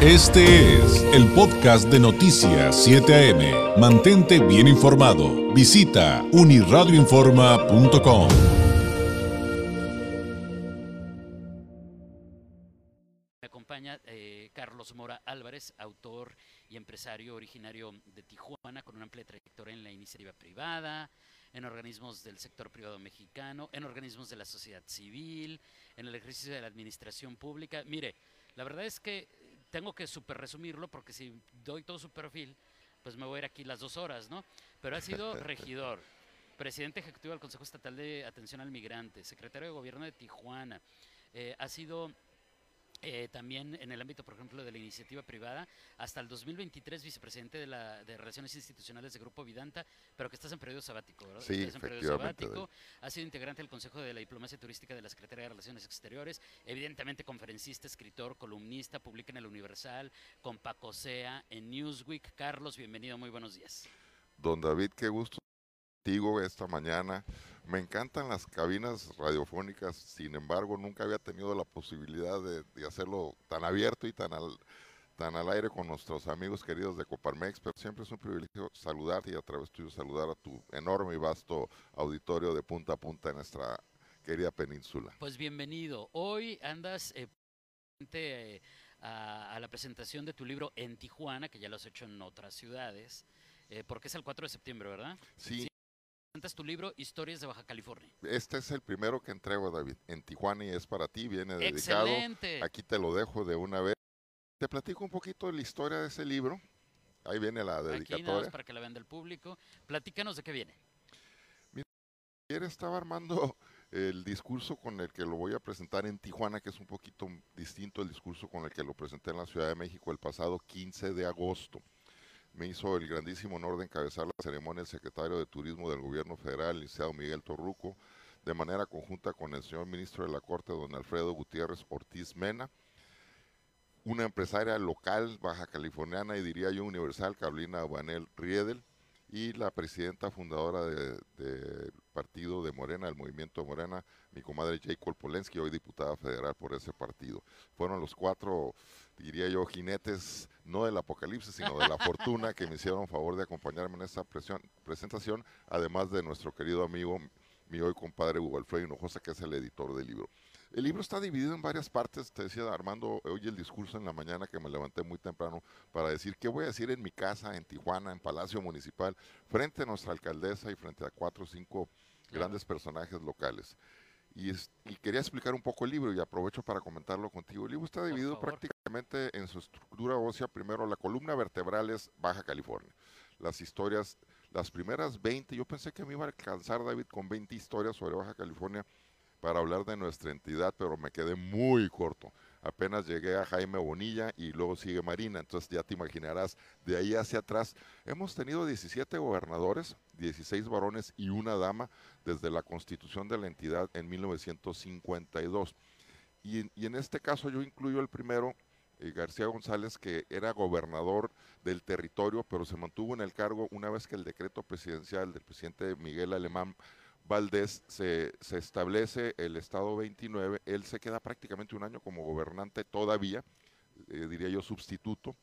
Este es el podcast de Noticias 7 AM. Mantente bien informado. Visita uniradioinforma.com. Me acompaña eh, Carlos Mora Álvarez, autor y empresario originario de Tijuana, con una amplia trayectoria en la iniciativa privada, en organismos del sector privado mexicano, en organismos de la sociedad civil, en el ejercicio de la administración pública. Mire, la verdad es que tengo que super resumirlo porque si doy todo su perfil, pues me voy a ir aquí las dos horas, ¿no? Pero ha sido regidor, presidente ejecutivo del Consejo Estatal de Atención al Migrante, secretario de Gobierno de Tijuana, eh, ha sido eh, también en el ámbito, por ejemplo, de la iniciativa privada, hasta el 2023 vicepresidente de, la, de Relaciones Institucionales de Grupo Vidanta, pero que estás en periodo sabático, ¿verdad? Sí, estás en periodo efectivamente, sabático, ha sido integrante del Consejo de la Diplomacia Turística de la Secretaría de Relaciones Exteriores, evidentemente conferencista, escritor, columnista, publica en El Universal, con Paco Sea, en Newsweek. Carlos, bienvenido, muy buenos días. Don David, qué gusto contigo esta mañana. Me encantan las cabinas radiofónicas, sin embargo, nunca había tenido la posibilidad de, de hacerlo tan abierto y tan al, tan al aire con nuestros amigos queridos de Coparmex, pero siempre es un privilegio saludarte y a través tuyo saludar a tu enorme y vasto auditorio de punta a punta en nuestra querida península. Pues bienvenido. Hoy andas eh, eh, a, a la presentación de tu libro en Tijuana, que ya lo has hecho en otras ciudades, eh, porque es el 4 de septiembre, ¿verdad? Sí. Presentas tu libro Historias de Baja California. este es el primero que entrego, David, en Tijuana y es para ti, viene dedicado. Excelente. Aquí te lo dejo de una vez. Te platico un poquito de la historia de ese libro. Ahí viene la Aquí nada más dedicatoria. para que la vean del público. Platícanos de qué viene. Ayer estaba armando el discurso con el que lo voy a presentar en Tijuana, que es un poquito distinto el discurso con el que lo presenté en la Ciudad de México el pasado 15 de agosto. Me hizo el grandísimo honor de encabezar la ceremonia el secretario de Turismo del Gobierno Federal, el licenciado Miguel Torruco, de manera conjunta con el señor ministro de la Corte, don Alfredo Gutiérrez Ortiz Mena, una empresaria local baja californiana y diría yo universal, Carolina Banel Riedel, y la presidenta fundadora del de partido de Morena, el movimiento de Morena, mi comadre Jacob Polensky, hoy diputada federal por ese partido. Fueron los cuatro, diría yo, jinetes, no del apocalipsis, sino de la fortuna, que me hicieron favor de acompañarme en esta presión- presentación, además de nuestro querido amigo, mi hoy compadre Hugo Alfredo Hinojosa, que es el editor del libro. El libro está dividido en varias partes, te decía Armando, hoy el discurso en la mañana que me levanté muy temprano para decir qué voy a decir en mi casa, en Tijuana, en Palacio Municipal, frente a nuestra alcaldesa y frente a cuatro o cinco grandes personajes locales. Y, es- y quería explicar un poco el libro y aprovecho para comentarlo contigo. El libro está dividido prácticamente en su estructura ósea. Primero, la columna vertebral es Baja California. Las historias, las primeras 20, yo pensé que me iba a alcanzar David con 20 historias sobre Baja California para hablar de nuestra entidad, pero me quedé muy corto. Apenas llegué a Jaime Bonilla y luego sigue Marina, entonces ya te imaginarás, de ahí hacia atrás. Hemos tenido 17 gobernadores, 16 varones y una dama desde la constitución de la entidad en 1952. Y, en- este caso yo incluyo el primero, eh, García González, que era gobernador del territorio, pero se mantuvo en el cargo una vez que el decreto presidencial del presidente Miguel Alemán Valdés se, se establece el estado 29, él se queda prácticamente un año como gobernante todavía, eh, diría yo sustituto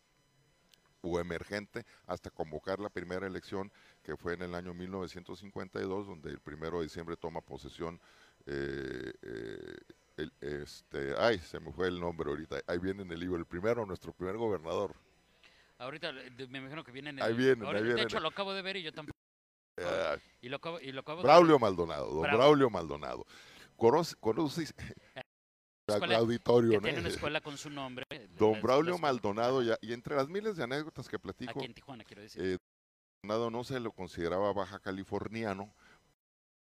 o emergente hasta convocar la primera elección que fue en el año 1952, donde el primero de diciembre toma posesión eh, eh, el, este, ay, se me fue el nombre ahorita, ahí viene en el libro, el primero, nuestro primer gobernador. Ahorita me imagino que vienen. Ahí el- vienen, ahí vienen. De hecho, lo acabo de ver y yo tampoco. Eh, Y lo y lo Braulio Maldonado, don Bravo. Braulio Maldonado. Conoce, conoce el Escuela- auditorio, que ¿no? tiene una escuela con su nombre. Don la Braulio Maldonado, ya, y entre las miles de anécdotas que platico, Aquí en Tijuana, quiero decir. eh, Maldonado no se lo consideraba baja californiano,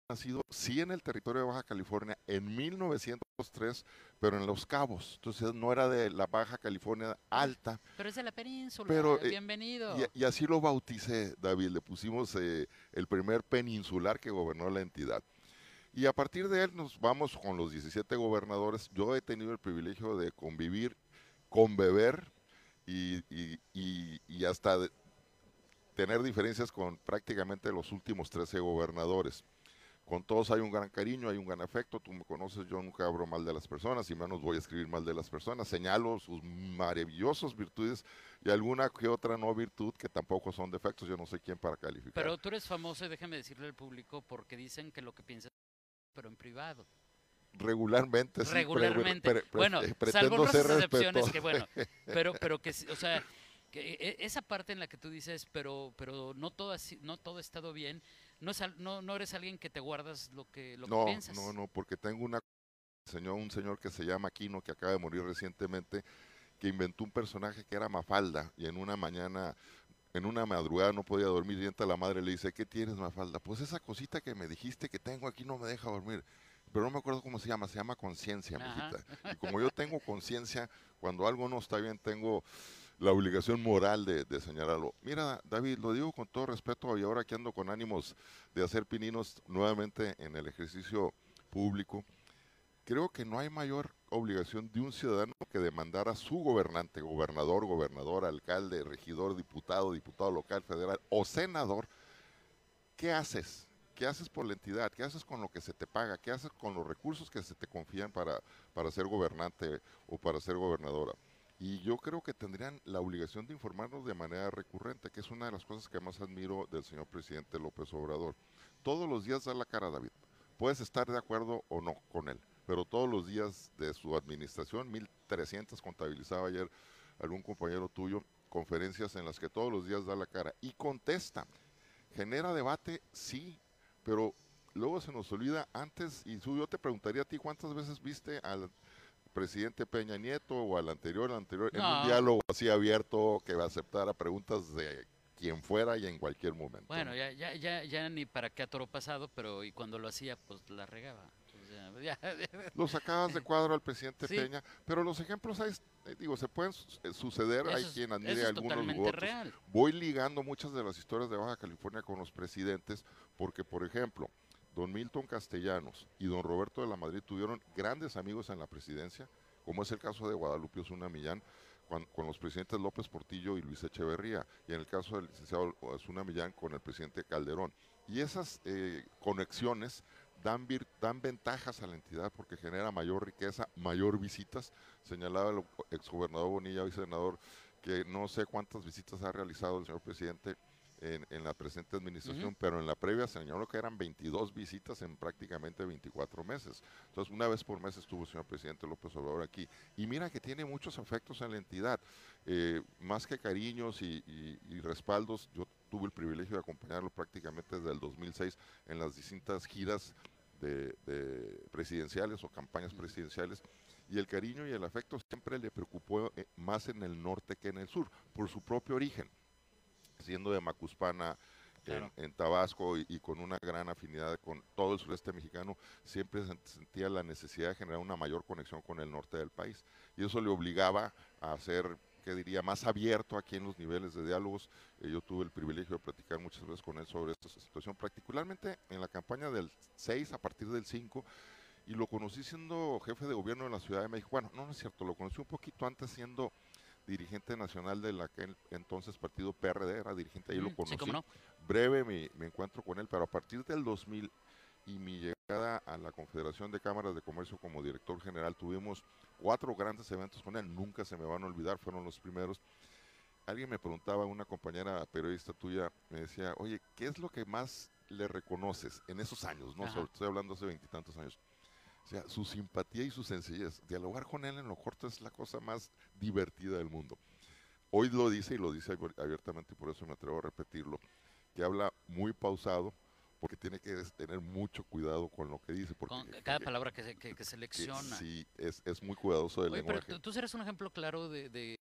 nacido sí en el territorio de Baja California en 1903, pero en Los Cabos, entonces no era de la Baja California alta, pero es de la península. pero, eh, bienvenido. y, y así lo bauticé, David, le pusimos eh, el primer peninsular que gobernó la entidad. Y a partir de él nos vamos con los 17 gobernadores. Yo he tenido el privilegio de convivir, conbeber y, y- y- y hasta de- tener diferencias con prácticamente los últimos 13 gobernadores. Con todos hay un gran cariño, hay un gran afecto, tú me conoces, yo nunca hablo mal de las personas y menos voy a escribir mal de las personas, señalo sus maravillosas virtudes y alguna que otra no virtud que tampoco son defectos, yo no sé quién para calificar. Pero tú eres famoso y déjame decirle al público porque dicen que lo que piensas, pero en privado. Regularmente, sí. Regularmente. bueno, eh, salvo ser excepciones que bueno, pero, pero que, o sea, que e, esa parte en la que tú dices, pero, pero no todo, no todo ha estado bien, no, es, no, no eres alguien que te guardas lo que, lo no, piensas. No, no, porque tengo una señor, un señor que se llama Aquino, que acaba de morir recientemente, que inventó un personaje que era Mafalda, y en una mañana, en una madrugada no podía dormir, y entra la madre le dice, ¿qué tienes Mafalda? Pues esa cosita que me dijiste que tengo aquí no me deja dormir pero no me acuerdo cómo se llama, se llama conciencia, mijita. Y como yo tengo conciencia, cuando algo no está bien, tengo la obligación moral de, señalarlo. Mira, David, lo digo con todo respeto y ahora que ando con ánimos de hacer pininos nuevamente en el ejercicio público, creo que no hay mayor obligación de un ciudadano que demandar a su gobernante, gobernador, gobernador, alcalde, regidor, diputado, diputado local, federal o senador, ¿qué haces? ¿Qué haces por la entidad? ¿Qué haces con lo que se te paga? ¿Qué haces con los recursos que se te confían para, para ser gobernante o para ser gobernadora? Y yo creo que tendrían la obligación de informarnos de manera recurrente, que es una de las cosas que más admiro del señor presidente López Obrador. Todos los días da la cara, David. Puedes estar de acuerdo o no con él, pero todos los días de su administración, 1300 contabilizaba ayer algún compañero tuyo, conferencias en las que todos los días da la cara y contesta. Genera debate, sí, pero luego se nos olvida antes, y yo te preguntaría a ti cuántas veces viste al presidente Peña Nieto o al anterior, al anterior, en un diálogo así abierto que aceptara preguntas de quien fuera y en cualquier momento. Bueno, ya, ya, ya, ya ni para qué a toro pasado, pero y cuando lo hacía, pues la regaba. Lo sacabas de cuadro al presidente Peña, pero los ejemplos hay, eh, digo, se pueden eh, suceder, hay quien admire algunos u Voy ligando muchas de las historias de Baja California con los presidentes, porque por ejemplo, don Milton Castellanos y don Roberto de la Madrid tuvieron grandes amigos en la presidencia, como es el caso de Guadalupe Osuna Millán, con, los presidentes López Portillo y Luis Echeverría, y en el caso del licenciado Osuna Millán con el presidente Calderón. Y esas eh, conexiones dan, dan ventajas a la entidad porque genera mayor riqueza, mayor visitas. Señalaba el exgobernador Bonilla, y senador, que no sé cuántas visitas ha realizado el señor presidente en, la presente administración, pero en la previa señaló que eran 22 visitas en prácticamente 24 meses. Entonces, una vez por mes estuvo el señor presidente López Obrador aquí. Y mira que tiene muchos efectos en la entidad, eh, más que cariños y, respaldos. Yo tuve el privilegio de acompañarlo prácticamente desde el 2006 en las distintas giras de, presidenciales o campañas presidenciales y el cariño y el afecto siempre le preocupó eh, más en el norte que en el sur, por su propio origen siendo de Macuspana, en, Tabasco y, con una gran afinidad con todo el sureste mexicano, siempre sentía la necesidad de generar una mayor conexión con el norte del país. Y eso le obligaba a ser, que diría, más abierto aquí en los niveles de diálogos. Eh, yo tuve el privilegio de platicar muchas veces con él sobre esta situación, particularmente en la campaña del 6 a partir del 5 y lo conocí siendo jefe de gobierno en la Ciudad de México. Bueno, no, no es cierto, lo conocí un poquito antes siendo dirigente nacional de la que entonces partido PRD, era dirigente, ahí lo conocí. Breve mi, encuentro con él, pero a partir del 2000 y mi llegada a la Confederación de Cámaras de Comercio como director general, tuvimos cuatro grandes eventos con él, nunca se me van a olvidar, fueron los primeros. Alguien me preguntaba, una compañera periodista tuya me decía, oye, ¿qué es lo que más le reconoces en esos años? no Estoy hablando hace veintitantos años o sea, su simpatía y su sencillez. Dialogar con él en lo corto es la cosa más divertida del mundo. Hoy lo dice y lo dice abiertamente y por eso me atrevo a repetirlo, que habla muy pausado porque tiene que tener mucho cuidado con lo que dice. Porque, con cada palabra que, que, selecciona. sí, es, es, muy cuidadoso del lenguaje. Pero tú, tú eres un ejemplo claro de, de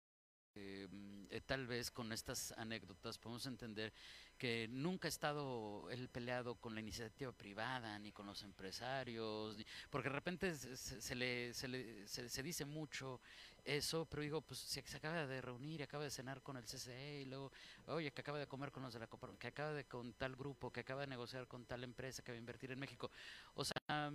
eh, tal vez con estas anécdotas podemos entender que nunca ha estado él peleado con la iniciativa privada ni con los empresarios, porque de repente se, le, se, le se, dice mucho eso, pero digo, pues si se acaba de reunir, acaba de cenar con el CCE y luego, oye, que acaba de comer con los de la Copa, que acaba de con tal grupo, que acaba de negociar con tal empresa que va a invertir en México. O sea,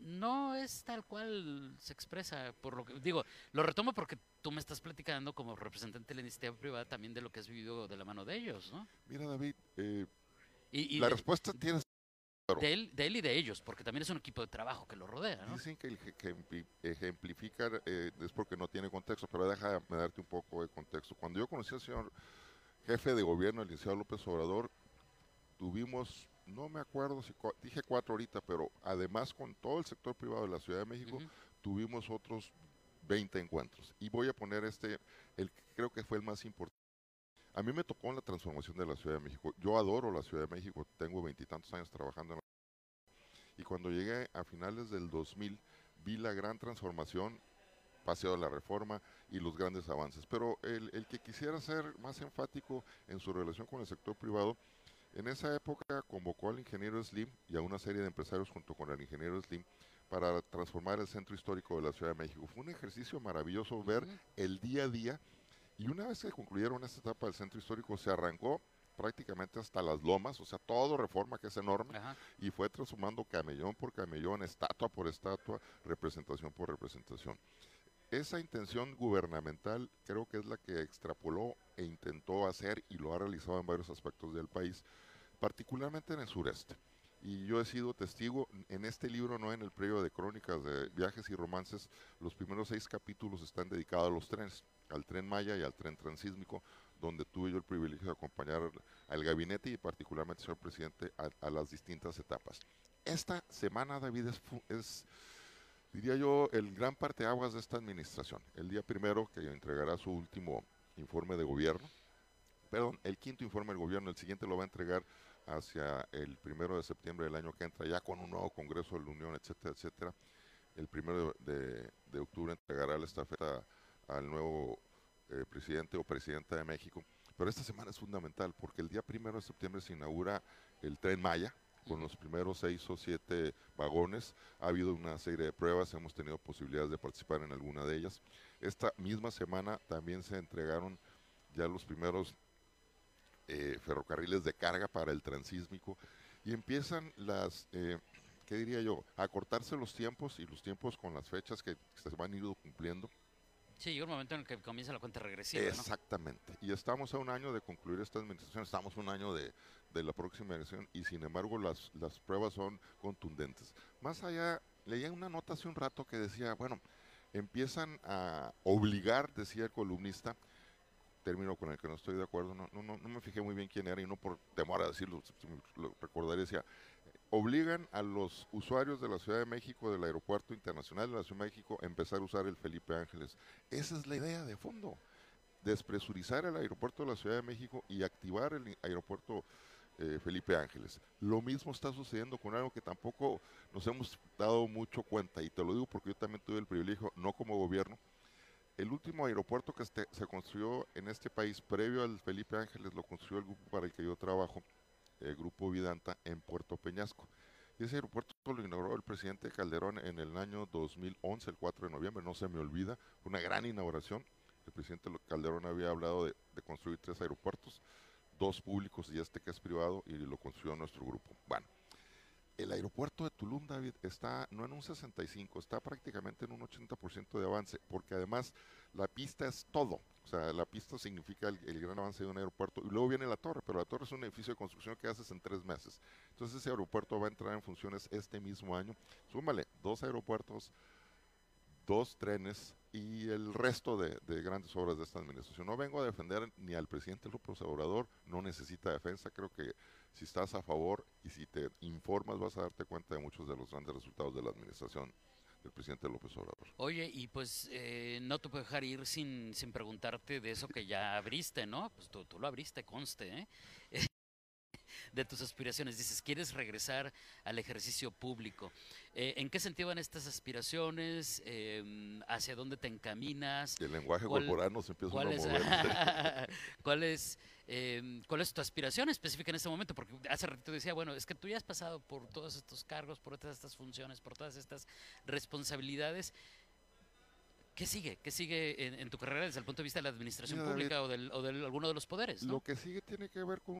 no es tal cual se expresa, por lo que digo, lo retomo porque tú me estás platicando como representante de la iniciativa privada también de lo que has vivido de la mano de ellos, ¿no? Mira, David, eh, y, la respuesta tiene De él, de él y de ellos, porque también es un equipo de trabajo que lo rodea, ¿no? Dicen que el que, ejemplificar eh, es porque no tiene contexto, pero déjame darte un poco de contexto. Cuando yo conocí al señor jefe de gobierno, el licenciado López Obrador, tuvimos, no me acuerdo si dije cuatro ahorita, pero además con todo el sector privado de la Ciudad de México, tuvimos otros 20 encuentros. Y voy a poner este, el que creo que fue el más importante. A mí me tocó en la transformación de la Ciudad de México. Yo adoro la Ciudad de México, tengo veintitantos años trabajando en la y cuando llegué a finales del 2000 vi la gran transformación, paseo de la reforma y los grandes avances. Pero el, el que quisiera ser más enfático en su relación con el sector privado, en esa época convocó al ingeniero Slim y a una serie de empresarios junto con el ingeniero Slim para transformar el centro histórico de la Ciudad de México. Fue un ejercicio maravilloso ver el día a día y una vez que concluyeron esta etapa del centro histórico se arrancó prácticamente hasta las lomas, o sea, todo reforma que es enorme, y fue transformando camellón por camellón, estatua por estatua, representación por representación. Esa intención gubernamental creo que es la que extrapoló e intentó hacer y lo ha realizado en varios aspectos del país, particularmente en el sureste. Y yo he sido testigo en este libro, no en el periodo de crónicas de viajes y romances, los primeros seis capítulos están dedicados a los trenes, al tren Maya y al tren transísmico, donde tuve yo el privilegio de acompañar al gabinete y particularmente señor presidente a, las distintas etapas. Esta semana, David, es, diría yo, el gran parteaguas de esta administración. El día primero que entregará su último informe de gobierno, perdón, el quinto informe del gobierno, el siguiente lo va a entregar hacia el primero de septiembre del año que entra, ya con un nuevo Congreso de la Unión, etcétera, etcétera. El primero de, de octubre entregará la estafeta al nuevo eh, presidente o presidenta de México. Pero esta semana es fundamental porque el día primero de septiembre se inaugura el tren Maya con los primeros seis o siete vagones. Ha habido una serie de pruebas, hemos tenido posibilidades de participar en alguna de ellas. Esta misma semana también se entregaron ya los primeros eh, ferrocarriles de carga para el transísmico y empiezan las, eh, ¿qué diría yo?, a cortarse los tiempos y los tiempos con las fechas que se van a ir cumpliendo Sí, llega un momento en el que comienza la cuenta regresiva. Exactamente. Y estamos a un año de concluir esta administración, estamos a un año de, la próxima elección y sin embargo las, las pruebas son contundentes. Más allá, leía una nota hace un rato que decía, bueno, empiezan a obligar, decía el columnista, término con el que no estoy de acuerdo, no, no, no me fijé muy bien quién era y no por temor a decirlo, lo recordaré, decía, obligan a los usuarios de la Ciudad de México, del Aeropuerto Internacional de la Ciudad de México, a empezar a usar el Felipe Ángeles. Esa es la idea de fondo, despresurizar el aeropuerto de la Ciudad de México y activar el aeropuerto eh, Felipe Ángeles. Lo mismo está sucediendo con algo que tampoco nos hemos dado mucho cuenta, y te lo digo porque yo también tuve el privilegio, no como gobierno, el último aeropuerto que este, se construyó en este país previo al Felipe Ángeles lo construyó el grupo para el que yo trabajo el Grupo Vidanta en Puerto Peñasco. Y ese aeropuerto lo inauguró el presidente Calderón en el año 2011, el 4 de noviembre, no se me olvida, una gran inauguración. El presidente Calderón había hablado de, de construir tres aeropuertos, dos públicos y este que es privado, y lo construyó nuestro grupo. Bueno, el aeropuerto de Tulum, David, está no en un 65, está prácticamente en un 80% de avance, porque además la pista es todo. O sea, la pista significa el, gran avance de un aeropuerto. Y luego viene la torre, pero la torre es un edificio de construcción que haces en tres meses. Entonces ese aeropuerto va a entrar en funciones este mismo año. Súmale, dos aeropuertos, dos trenes y el resto de, grandes obras de esta administración. No vengo a defender ni al presidente López Obrador, no necesita defensa. Creo que si estás a favor y si te informas vas a darte cuenta de muchos de los grandes resultados de la administración del presidente López Obrador. Oye, y pues eh, no te puedo dejar ir sin, sin preguntarte de eso que ya abriste, ¿no? Pues tú, tú lo abriste, conste, ¿eh? De tus aspiraciones. Dices, quieres regresar al ejercicio público. Eh, ¿En qué sentido van estas aspiraciones? Em, ¿Hacia dónde te encaminas? el lenguaje corporal nos empieza a mover. ¿Cuál es, em, ¿Cuál es tu aspiración específica en este momento? Porque hace ratito decía, bueno, es que tú ya has pasado por todos estos cargos, por todas estas funciones, por todas estas responsabilidades. ¿Qué sigue? ¿Qué sigue en, tu carrera desde el punto de vista de la administración pública o, del, o de alguno de los poderes? Lo que sigue tiene que ver con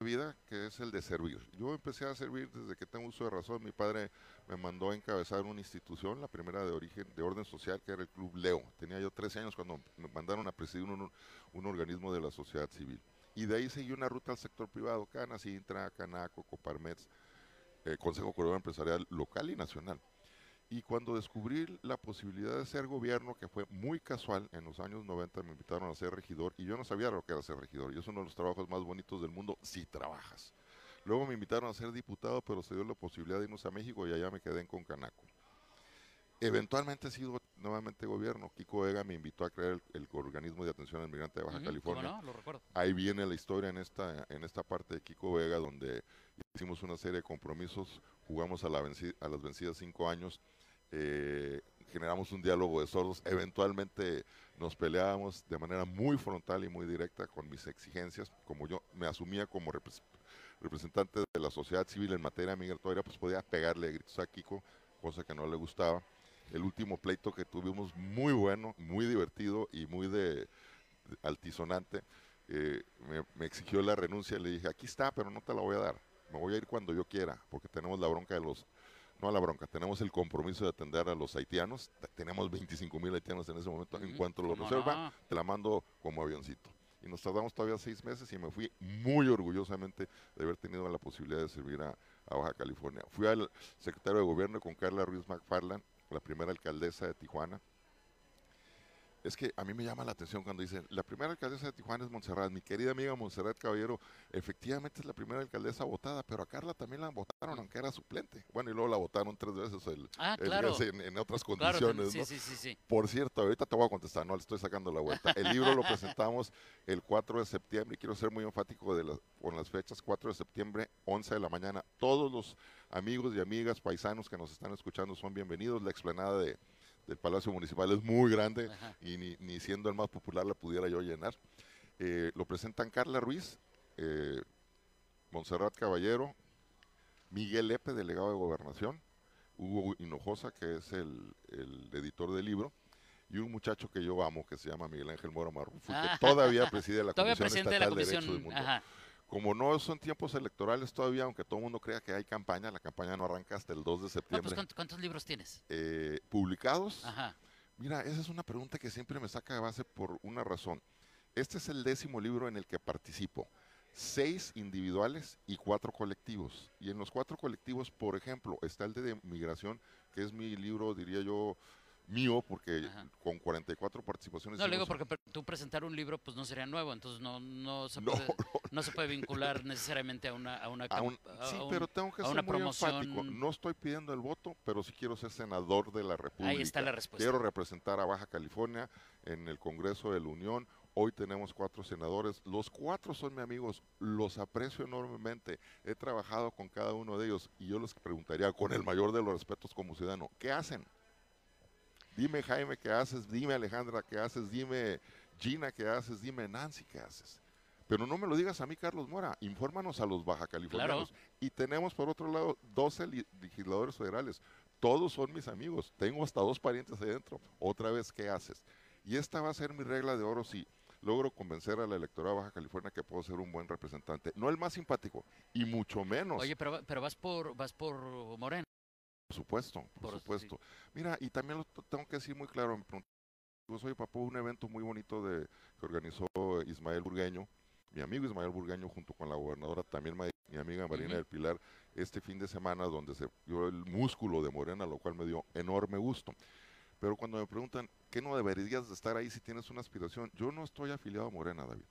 vida que es el de servir. Yo empecé a servir desde que tengo uso de razón. Mi padre me mandó a encabezar una institución, la primera de origen, de orden social, que era el Club Leo. Tenía yo 13 años cuando me mandaron a presidir un, organismo de la sociedad civil. Y de ahí seguí una ruta al sector privado, Cana, Sintra, Canaco, Coparmets. eh, Consejo Coordinador Empresarial local y nacional. Y cuando descubrí la posibilidad de ser gobierno, que fue muy casual, en los años 90 me invitaron a ser regidor y yo no sabía lo que era ser regidor. Y es uno de los trabajos más bonitos del mundo si trabajas. Luego me invitaron a ser diputado, pero se dio la posibilidad de irnos a México y allá me quedé en Concanaco. Eventualmente he sido nuevamente gobierno. Kiko Vega me invitó a crear el, organismo de atención al migrante de Baja California. Ahí viene la historia en esta, en esta parte de Kiko Vega, donde hicimos una serie de compromisos, jugamos a, la a las vencidas cinco años, eh, generamos un diálogo de sordos, eventualmente nos peleábamos de manera muy frontal y muy directa con mis exigencias, como yo me asumía como representante de la sociedad civil en materia migratoria, pues podía pegarle gritos a Kiko, cosa que no le gustaba el último pleito que tuvimos muy bueno, muy divertido y muy de, altisonante. Eh, me, exigió la renuncia, le dije, aquí está, pero no te la voy a dar. Me voy a ir cuando yo quiera, porque tenemos la bronca de los, no la bronca, tenemos el compromiso de atender a los haitianos. Tenemos 25 mil haitianos en ese momento. En cuanto lo resuelva, te la mando como avioncito. Y nos tardamos todavía seis meses y me fui muy orgullosamente de haber tenido la posibilidad de servir a, a Baja California. Fui al secretario de gobierno con Carla Ruiz McFarland la primera alcaldesa de Tijuana. Es que a mí me llama la atención cuando dicen, la primera alcaldesa de Tijuana es Montserrat. Mi querida amiga Montserrat Caballero, efectivamente es la primera alcaldesa votada, pero a Carla también la votaron, aunque era suplente. Bueno, y luego la votaron tres veces el, ah, en, otras condiciones. sí, sí, sí, Por cierto, ahorita te voy a contestar, no le estoy sacando la vuelta. El libro lo presentamos el 4 de septiembre y quiero ser muy enfático de con las fechas, 4 de septiembre, 11 de la mañana. Todos los amigos y amigas paisanos que nos están escuchando son bienvenidos. La explanada de, del Palacio Municipal es muy grande y ni, siendo el más popular la pudiera yo llenar. Eh, lo presentan Carla Ruiz, eh, Montserrat Caballero, Miguel Lepe, delegado de Gobernación, Hugo Hinojosa, que es el, editor del libro, y un muchacho que yo amo, que se llama Miguel Ángel Moro Marrufo, que ah. todavía preside la Comisión Estatal de, Derechos del Mundo. Como no son tiempos electorales todavía, aunque todo el mundo crea que hay campaña, la campaña no arranca hasta el 2 de septiembre. ¿cuántos, libros tienes? Eh, ¿Publicados? Ajá. Mira, esa es una pregunta que siempre me saca de base por una razón. Este es el décimo libro en el que participo. Seis individuales y cuatro colectivos. Y en los cuatro colectivos, por ejemplo, está el de migración, que es mi libro, diría yo, mío, porque con 44 participaciones. No, le digo porque tú presentar un libro, pues no sería nuevo, entonces no, no, se, puede, no, se puede vincular necesariamente a una. A una sí, pero tengo que ser muy promoción. No estoy pidiendo el voto, pero sí quiero ser senador de la República. Ahí está la respuesta. Quiero representar a Baja California en el Congreso de la Unión. Hoy tenemos cuatro senadores. Los cuatro son mis amigos. Los aprecio enormemente. He trabajado con cada uno de ellos y yo les preguntaría con el mayor de los respetos como ciudadano, ¿qué hacen? Dime Jaime qué haces, dime Alejandra qué haces, dime Gina qué haces, dime Nancy qué haces. Pero no me lo digas a mí, Carlos Mora, infórmanos a los baja californianos. Y tenemos por otro lado 12 legisladores federales. Todos son mis amigos. Tengo hasta dos parientes ahí dentro. Otra vez, ¿qué haces? Y esta va a ser mi regla de oro si logro convencer a la electora de Baja California que puedo ser un buen representante. No el más simpático, y mucho menos. Oye, pero, pero vas por vas por Moreno. Por supuesto, por, supuesto. Mira, y también lo tengo que decir muy claro, me yo soy papá un evento muy bonito de que organizó Ismael Burgueño, mi amigo Ismael Burgueño junto con la gobernadora también mi amiga Marina del Pilar este fin de semana donde se vio el músculo de Morena, lo cual me dio enorme gusto. Pero cuando me preguntan, ¿qué no deberías de estar ahí si tienes una aspiración? Yo no estoy afiliado a Morena, David.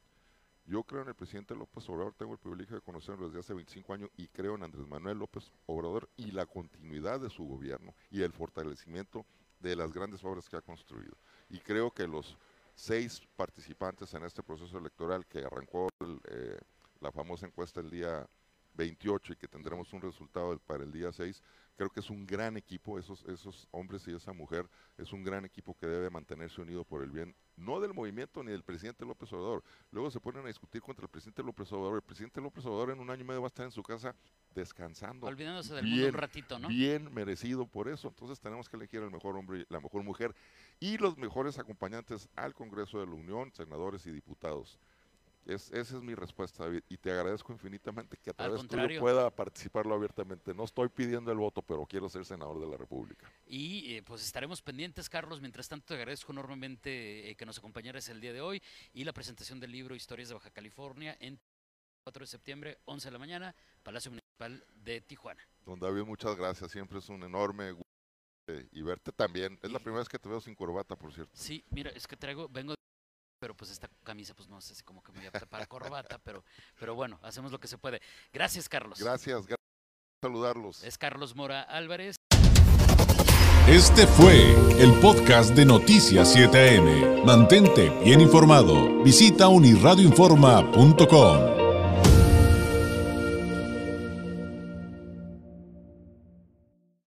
Yo creo en el presidente López Obrador, tengo el privilegio de conocerlo desde hace 25 años y creo en Andrés Manuel López Obrador y la continuidad de su gobierno y el fortalecimiento de las grandes obras que ha construido. Y creo que los seis participantes en este proceso electoral que arrancó eh, la famosa encuesta el día 28 y que tendremos un resultado para el día 6, creo que es un gran equipo, esos, esos hombres y esa mujer, es un gran equipo que debe mantenerse unido por el bien no del movimiento ni del presidente López Obrador. Luego se ponen a discutir contra el presidente López Obrador. El presidente López Obrador en un año y medio va a estar en su casa descansando. Olvidándose del mundo un ratito, ¿no? Bien merecido por eso. Entonces tenemos que elegir el mejor hombre y la mejor mujer y los mejores acompañantes al Congreso de la Unión, senadores y diputados. Es, esa es mi respuesta, David, y te agradezco infinitamente que a través tuyo pueda participarlo abiertamente. No estoy pidiendo el voto, pero quiero ser senador de la República. Y eh, pues estaremos pendientes, Carlos. Mientras tanto, te agradezco enormemente eh, que nos acompañaras el día de hoy y la presentación del libro Historias de Baja California en 4 de septiembre, 11 de la mañana, Palacio Municipal. de Tijuana. Don David, muchas gracias. Siempre es un enorme gusto eh, y verte también. Es la primera vez que te veo sin corbata, por cierto. Sí, mira, es que traigo, vengo, pero pues esta camisa, pues no sé si como que me voy a para corbata, pero, pero bueno, hacemos lo que se puede. Gracias, Carlos. Gracias, gracias por saludarlos. Es Carlos Mora Álvarez. Este fue el podcast de Noticias 7am. Mantente bien informado. Visita unirradioinforma.com.